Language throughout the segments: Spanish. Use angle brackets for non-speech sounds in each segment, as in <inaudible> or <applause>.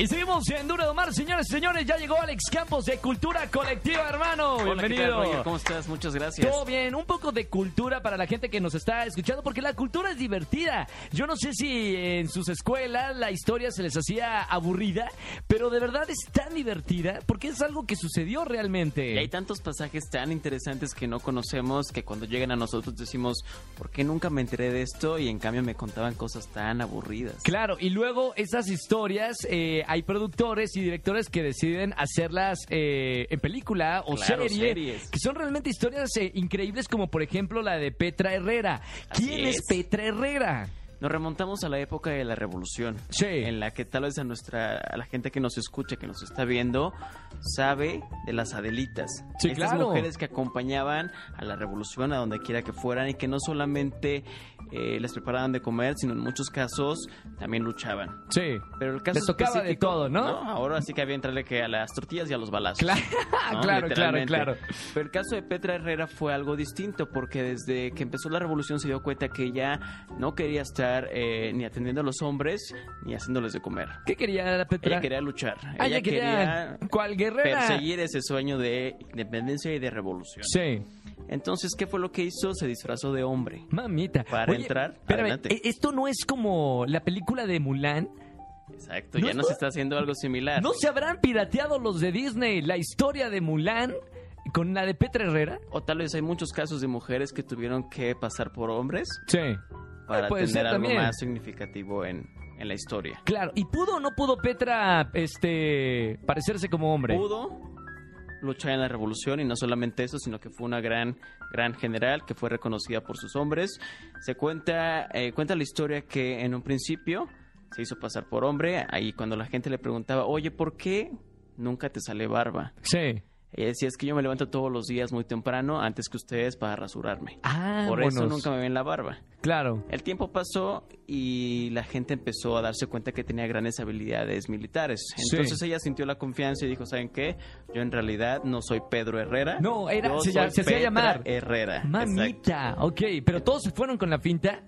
Y seguimos en Duro de Mar, señores y señores. Ya llegó Alex Campos de Cultura Colectiva, hermano. Hola, ¿qué Bienvenido. tal? ¿Cómo estás? Muchas gracias. Todo bien, un poco de cultura para la gente que nos está escuchando, porque la cultura es divertida. Yo no sé si en sus escuelas la historia se les hacía aburrida, pero de verdad es tan divertida porque es algo que sucedió realmente. Y hay tantos pasajes tan interesantes que no conocemos que cuando llegan a nosotros decimos, ¿por qué nunca me enteré de esto? Y en cambio me contaban cosas tan aburridas. Claro, y luego esas historias, eh, hay productores y directores que deciden hacerlas eh, en película o Claro, serie, series. que son realmente historias eh, increíbles, como por ejemplo la de Petra Herrera. Así ¿Quién es. es. Petra Herrera? Nos remontamos a la época de la revolución. Sí. En la que tal vez a nuestra, a la gente que nos escucha, que nos está viendo, sabe de las Adelitas. Sí, Estas claro. mujeres que acompañaban a la revolución a donde quiera que fueran y que no solamente eh, les preparaban de comer, sino en muchos casos también luchaban. Sí. Pero el caso Les tocaba de todo, ¿no? Ahora sí que había entrarle que a las tortillas y a los balazos. <laughs> Claro, ¿no? claro, claro. Pero el caso de Petra Herrera fue algo distinto porque desde que empezó la revolución se dio cuenta que ella no quería estar eh, ni atendiendo a los hombres ni haciéndoles de comer. ¿Qué quería Petra? Ella quería luchar. Ah, ella quería- ¿cuál guerrera? perseguir ese sueño de independencia y de revolución. Sí. Entonces, ¿qué fue lo que hizo? Se disfrazó de hombre. Mamita. Para entrar, espérame, adelante. ¿e- ¿esto no es como la película de Mulan? Exacto, ¿No ya es- nos está haciendo algo similar. ¿No se habrán pirateado los de Disney la historia de Mulan con la de Petra Herrera? O tal vez hay muchos casos de mujeres que tuvieron que pasar por hombres Sí. para puede tener algo también. más significativo en, en la historia. Claro, ¿y pudo o no pudo Petra este parecerse como hombre? Pudo luchar en la revolución y no solamente eso, sino que fue una gran, gran general que fue reconocida por sus hombres. Se cuenta, eh, cuenta la historia que en un principio se hizo pasar por hombre, ahí cuando la gente le preguntaba, oye, ¿por qué nunca te sale barba? Sí. Ella decía, es que yo me levanto todos los días muy temprano antes que ustedes para rasurarme. Ah, Por eso nunca me ven la barba. Claro. El tiempo pasó y la gente empezó a darse cuenta que tenía grandes habilidades militares. Sí. Entonces ella sintió la confianza y dijo, ¿saben qué? Yo en realidad no soy Pedro Herrera. No, era- se hacía llamar. Herrera. Exacto. Mamita, ok, pero todos se fueron con la finta.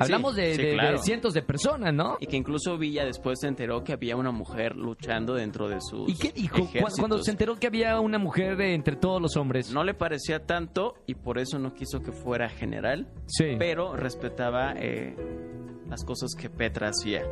Hablamos de, sí, de- de claro. cientos de personas, ¿no? Y que incluso Villa después se enteró que había una mujer luchando dentro de sus ¿Y qué dijo ejércitos. cuando se enteró que había una mujer entre todos los hombres? No le parecía tanto y por eso no quiso que fuera general, Sí. pero respetaba eh, las cosas que Petra hacía.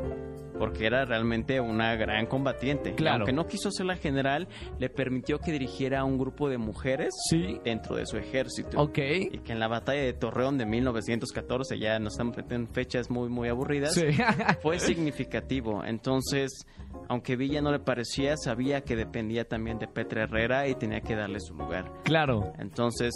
Porque era realmente una gran combatiente. Claro. aunque no quiso ser la general, le permitió que dirigiera a un grupo de mujeres Sí. dentro de su ejército. Ok. Y que en la batalla de Torreón de 1914, ya nos estamos metiendo en fechas muy, muy aburridas, Sí. <laughs> fue significativo. Entonces, aunque Villa no le parecía, sabía que dependía también de Petra Herrera y tenía que darle su lugar. claro. Entonces,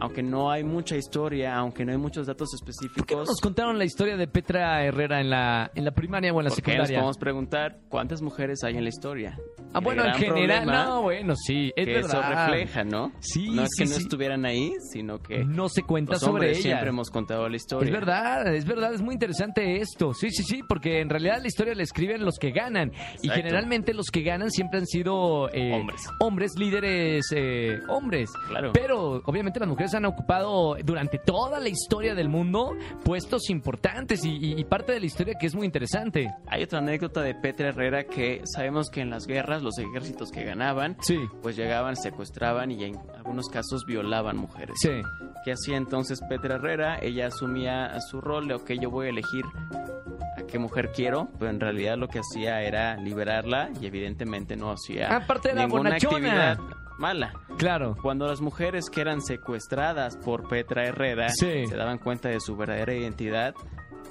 aunque no hay mucha historia, aunque no hay muchos datos ¿Por qué no específicos, nos contaron la historia de Petra Herrera en la, en la primaria o en la ¿por qué nos secundaria? podemos preguntar cuántas mujeres hay en la historia? Ah, El bueno, en general, no, bueno, sí, es que eso verdad. refleja, ¿no? Sí, no es sí, que no sí. estuvieran ahí, sino que No se cuenta los sobre ella. siempre hemos contado la historia. Es verdad, es verdad, es muy interesante esto. Sí, sí, sí, porque en realidad la historia la escriben los que ganan. Y generalmente los que ganan siempre han sido eh, Hombres. hombres, líderes eh, hombres. Claro. Pero obviamente las mujeres han ocupado durante toda la historia del mundo puestos importantes y, y- y parte de la historia que es muy interesante. Hay otra anécdota de Petra Herrera que sabemos que en las guerras los ejércitos que ganaban, Sí, pues llegaban, secuestraban y en algunos casos violaban mujeres. sí. ¿Qué hacía entonces Petra Herrera? Ella asumía su rol de, ok, yo voy a elegir a qué mujer quiero, pero en realidad lo que hacía era liberarla y evidentemente no hacía Aparte era ninguna bonachona. actividad mala. Claro. Cuando las mujeres que eran secuestradas por Petra Herrera Sí. se daban cuenta de su verdadera identidad,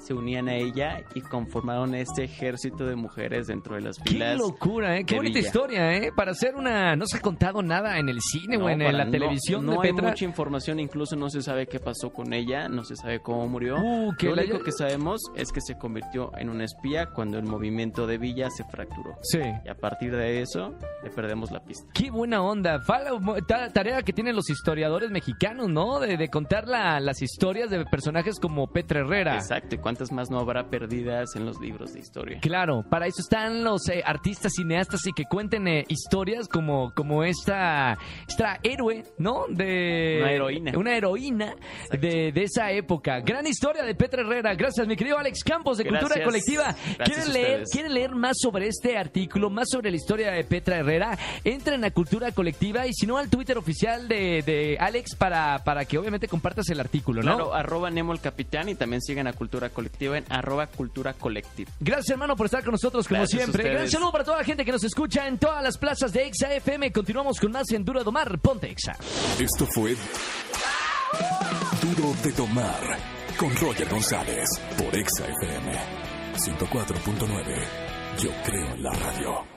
se unían a ella y conformaron este ejército de mujeres dentro de las Qué filas. locura, ¿eh? Qué bonita Villa. historia, ¿eh? Para hacer una... No se ha contado nada en el cine o en, la televisión no, de no hay Petra. mucha información, incluso no se sabe qué pasó con ella, no se sabe cómo murió. Uh, Lo único que sabemos es que se convirtió en una espía cuando el movimiento de Villa se fracturó. Sí. Y a partir de eso le perdemos la pista. Qué buena onda. Fala- ta- tarea que tienen los historiadores mexicanos, ¿no? De, de contar la- las historias de personajes como Petra Herrera. Exacto, y cuántas más no habrá perdidas en los libros de historia. Claro, para eso están los eh, artistas cineastas y que cuenten eh, historias como, como esta, esta héroe, ¿no? De Una heroína. Una heroína de, de esa época. Gran historia de Petra Herrera. Gracias, mi querido Alex Campos de Cultura. Colectiva. ¿Quieren leer. ¿Quieren leer más sobre este artículo, más sobre la historia de Petra Herrera? Entren a Cultura Colectiva y si no al Twitter oficial de, de Alex para, para que obviamente compartas el artículo, ¿no? Claro, arroba Nemo el Capitán y también sigan a Cultura Colectiva en arroba Cultura. Gracias, hermano, por estar con nosotros como Gracias a siempre. Gran saludo para toda la gente que nos escucha en todas las plazas de Exa FM. Continuamos con más en Duro de Domar. Ponte Exa. Esto fue Duro de Tomar con Roger González por Exa FM 104.9. Yo creo en la radio.